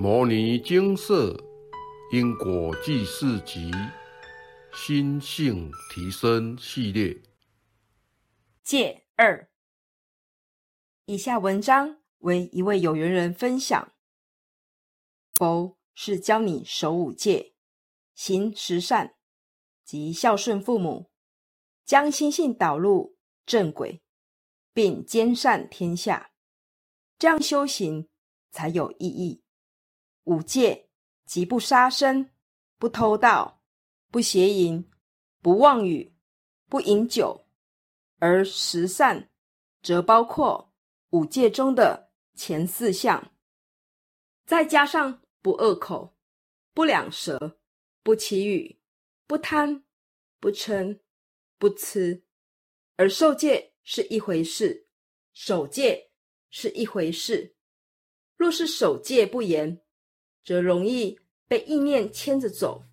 摩尼精舍因果记事集心性提升系列，戒二。以下文章为一位有缘人分享。佛是教你守五戒、行十善及孝顺父母，将心性导入正轨，并兼善天下，这样修行才有意义。五戒即不杀生、不偷盗、不邪淫、不妄语、不饮酒，而十善则包括五戒中的前四项，再加上不恶口、不两舌、不绮语、不贪、不嗔、不痴。而受戒是一回事，守戒是一回事。若是守戒不严，则容易被意念牵着走，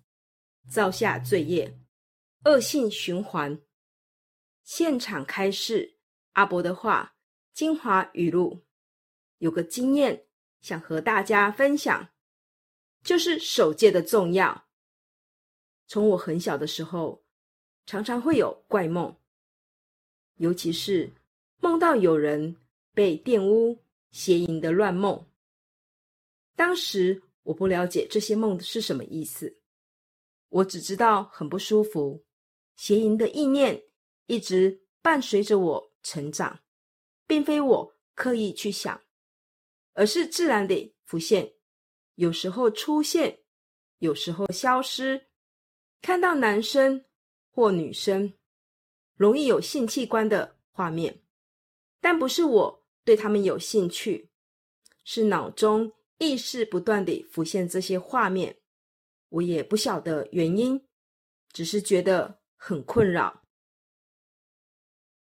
造下罪业，恶性循环。现场开示阿伯的话，精华语录，有个经验想和大家分享，就是守戒的重要。从我很小的时候，常常会有怪梦，尤其是梦到有人被玷污、邪淫的乱梦，当时。我不了解这些梦是什么意思，我只知道很不舒服，邪淫的意念一直伴随着我成长，并非我刻意去想，而是自然的浮现，有时候出现，有时候消失。看到男生或女生，容易有性器官的画面，但不是我对他们有兴趣，是脑中。意识不断地浮现这些画面，我也不晓得原因，只是觉得很困扰。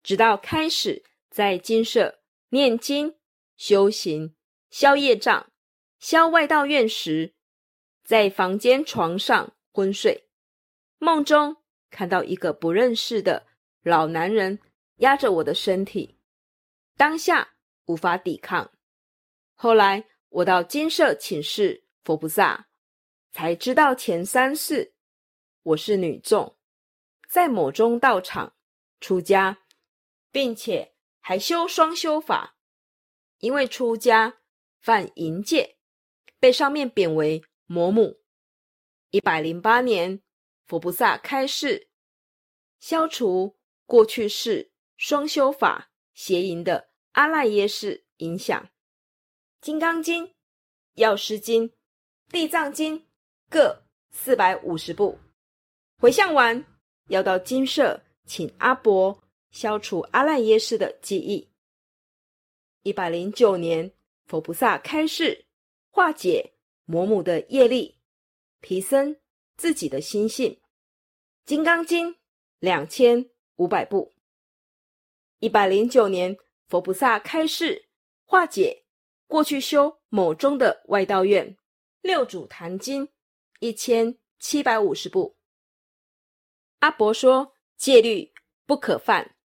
直到开始在金舍念经、修行、消业障、消外道院时，在房间床上昏睡，梦中看到一个不认识的老男人压着我的身体，当下无法抵抗，后来。我到金舍请示佛菩萨，才知道前三世我是女众，在某中道场出家，并且还修双修法。因为出家犯淫戒，被上面贬为魔母。一百零八年，佛菩萨开示，消除过去世双修法邪淫的阿赖耶识影响。《金刚经》《药师经》《地藏经》各四百五十部，回向完要到金舍请阿伯消除阿赖耶识的记忆。一百零九年，佛菩萨开示化解魔母的业力，提升自己的心性。《金刚经》两千五百部。一百零九年，佛菩萨开示化解。过去修某中的外道院六祖坛经一千七百五十部，阿伯说戒律不可犯，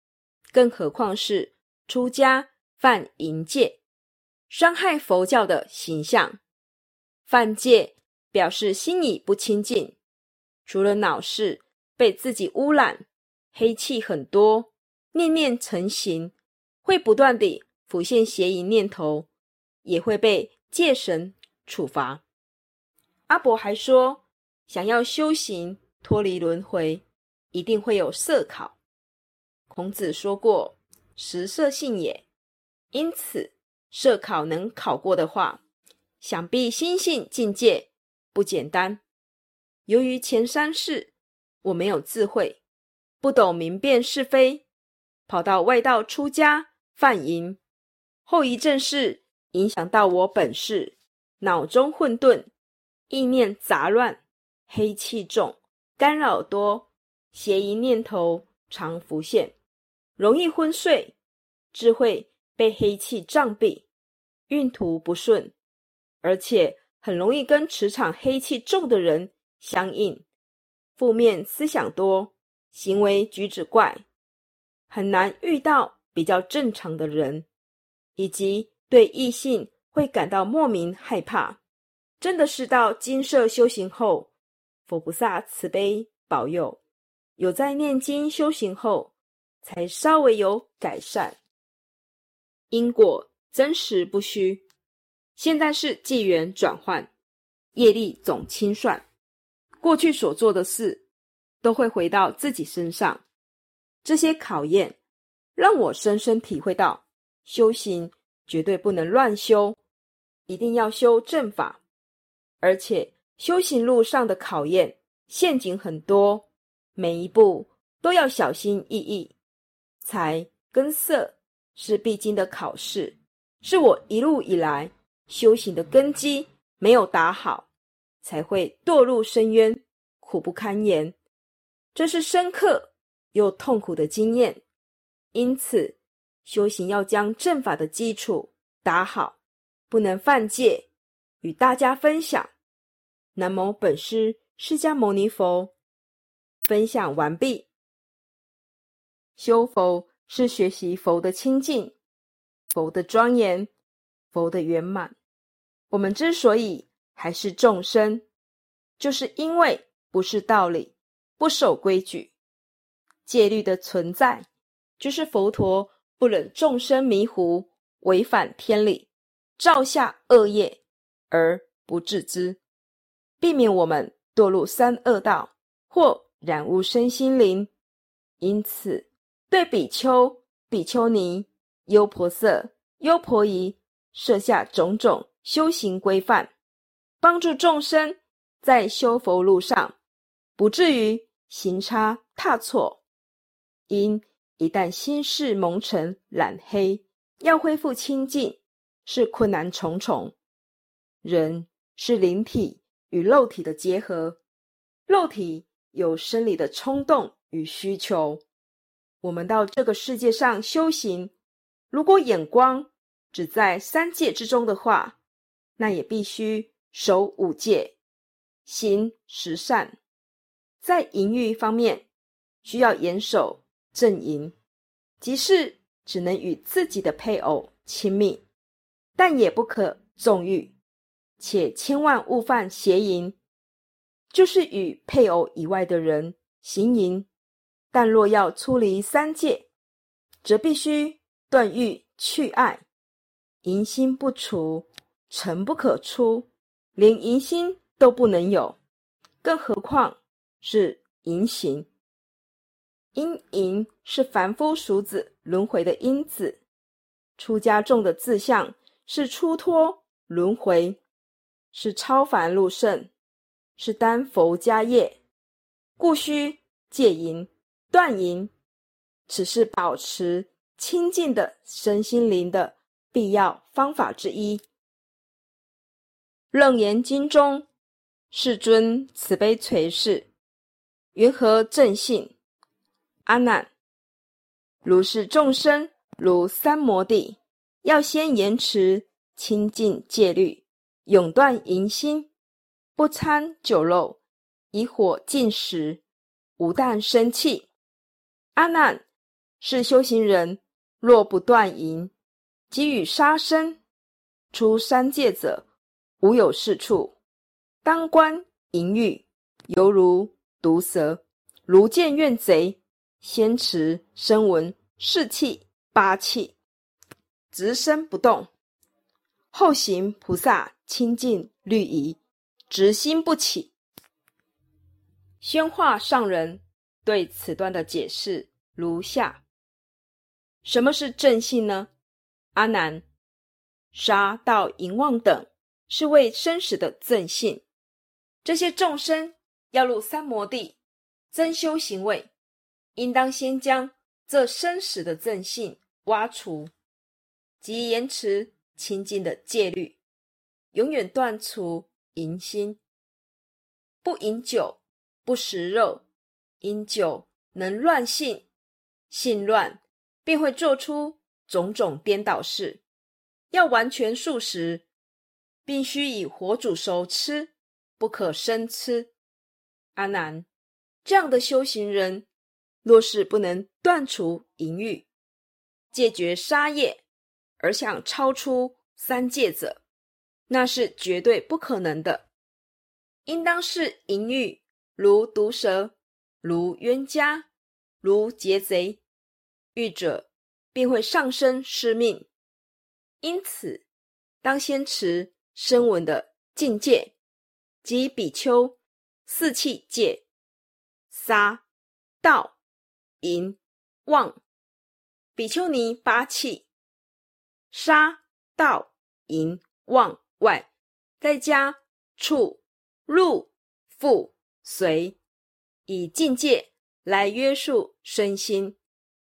更何况是出家犯淫戒，伤害佛教的形象。犯戒表示心已不清净，除了脑室被自己污染，黑气很多，念念成形，会不断地浮现邪淫念头。也会被戒神处罚。阿伯还说，想要修行脱离轮回，一定会有色考。孔子说过：“食色性也。”因此，色考能考过的话，想必心性境界不简单。由于前三世我没有智慧，不懂明辨是非，跑到外道出家犯淫，后遗症是。影响到我本事，脑中混沌，意念杂乱，黑气重，干扰多，邪淫念头常浮现，容易昏睡，智慧被黑气障蔽，运途不顺，而且很容易跟磁场黑气重的人相应，负面思想多，行为举止怪，很难遇到比较正常的人，以及。对异性会感到莫名害怕，真的是到金色修行后，佛菩萨慈悲保佑，有在念经修行后，才稍微有改善。因果真实不虚，现在是纪元转换，业力总清算，过去所做的事都会回到自己身上。这些考验让我深深体会到，修行绝对不能乱修，一定要修正法。而且修行路上的考验陷阱很多，每一步都要小心翼翼。财跟色是必经的考试，是我一路以来修行的根基没有打好，才会堕入深渊，苦不堪言。这是深刻又痛苦的经验，因此修行要将正法的基础打好，不能犯戒，与大家分享。南无本师释迦牟尼佛。分享完毕。修佛是学习佛的清净、佛的庄严、佛的圆满。我们之所以还是众生，就是因为不是道理，不守规矩。戒律的存在，就是佛陀不忍众生迷糊，违反天理，造下恶业而不自知。避免我们堕入三恶道或染污身心灵，因此对比丘、比丘尼、优婆塞、优婆夷设下种种修行规范，帮助众生在修佛路上不至于行差踏错。因一旦心事蒙尘染黑，要恢复清净是困难重重。人是灵体。与肉体的结合，肉体有生理的冲动与需求。我们到这个世界上修行，如果眼光只在三界之中的话，那也必须守五戒，行十善。在淫欲方面，需要严守正淫，即是只能与自己的配偶亲密，但也不可纵欲。且千万勿犯邪淫，就是与配偶以外的人行淫。但若要出离三界，则必须断欲去爱，淫心不除，尘不可出，连淫心都不能有，更何况是淫行？因淫是凡夫俗子轮回的因子，出家众的志向是出脱轮回。是超凡入圣，是担佛家业，故需戒淫断淫，只是保持清净的身心灵的必要方法之一。楞严经中，世尊慈悲垂示，云何正信？阿难，如是众生如三摩地，要先严持清净戒律。永断淫心，不参酒肉，以火进食，无但生气。阿难，是修行人若不断淫，即与杀生、出三界者，无有是处。当观淫欲，犹如毒蛇，如见怨贼，先持声闻士气八气，直身不动。后行菩萨清净律仪，直心不起。宣化上人对此段的解释如下：什么是正信呢？阿难，杀盗淫妄等是为生死的正信。这些众生要入三摩地，增修行位，应当先将这生死的正信挖除，即延迟。清净的戒律，永远断除淫心。不饮酒，不食肉，饮酒能乱性，性乱便会做出种种颠倒事。要完全素食，必须以火煮熟吃，不可生吃。阿难，这样的修行人，若是不能断除淫欲，戒绝杀业。而想超出三界者，那是绝对不可能的。应当是淫欲，如毒蛇，如冤家，如劫贼，遇者便会上身失命。因此，当先持声闻的境界，即比丘四气界：杀、盗、淫、妄。比丘尼八气：杀、盗、淫、妄外，再加处。入、复、随，以境界来约束身心。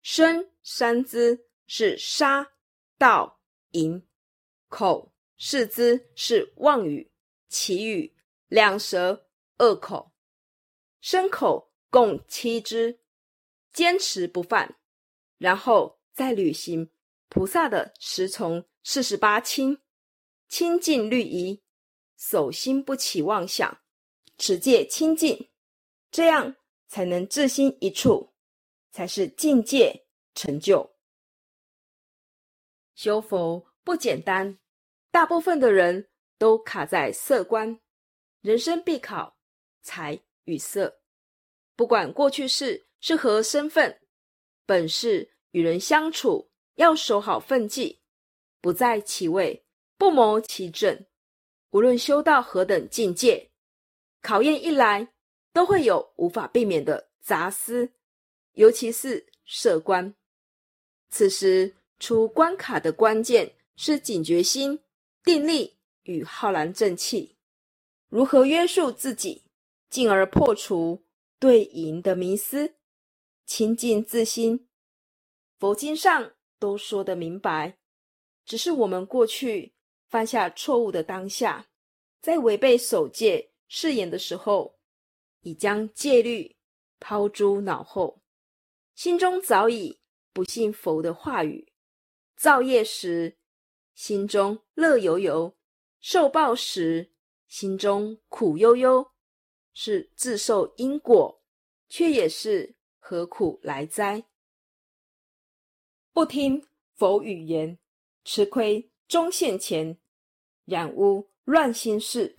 身三姿是杀、盗、淫；口四姿是妄语、绮语；两舌、恶口。身口共七支，坚持不犯，然后再履行菩萨的十从四十八亲，清净律仪。守心不起妄想，持戒清净，这样才能自心一处，才是境界成就。修佛不简单，大部分的人都卡在色观，人生必考财与色。不管过去是是何身份，本是与人相处，要守好分际，不在其位，不谋其政。无论修到何等境界，考验一来，都会有无法避免的杂思，尤其是舍关。此时出关卡的关键是警觉心、定力与浩然正气。如何约束自己，进而破除对赢的迷思，清净自心？佛经上都说得明白，只是我们过去。犯下错误的当下，在违背守戒誓言的时候，已将戒律抛诸脑后，心中早已不信佛的话语。造业时，心中乐悠悠；受报时，心中苦悠悠。是自受因果，却也是何苦来哉？不听佛语言，吃亏。终现前，染污乱心事，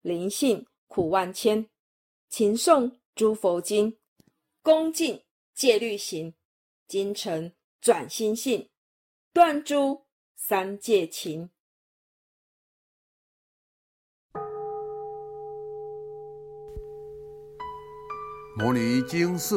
灵性苦万千。勤诵诸佛经，恭敬戒律行，精诚转心性，断诸三界情。摩尼经释，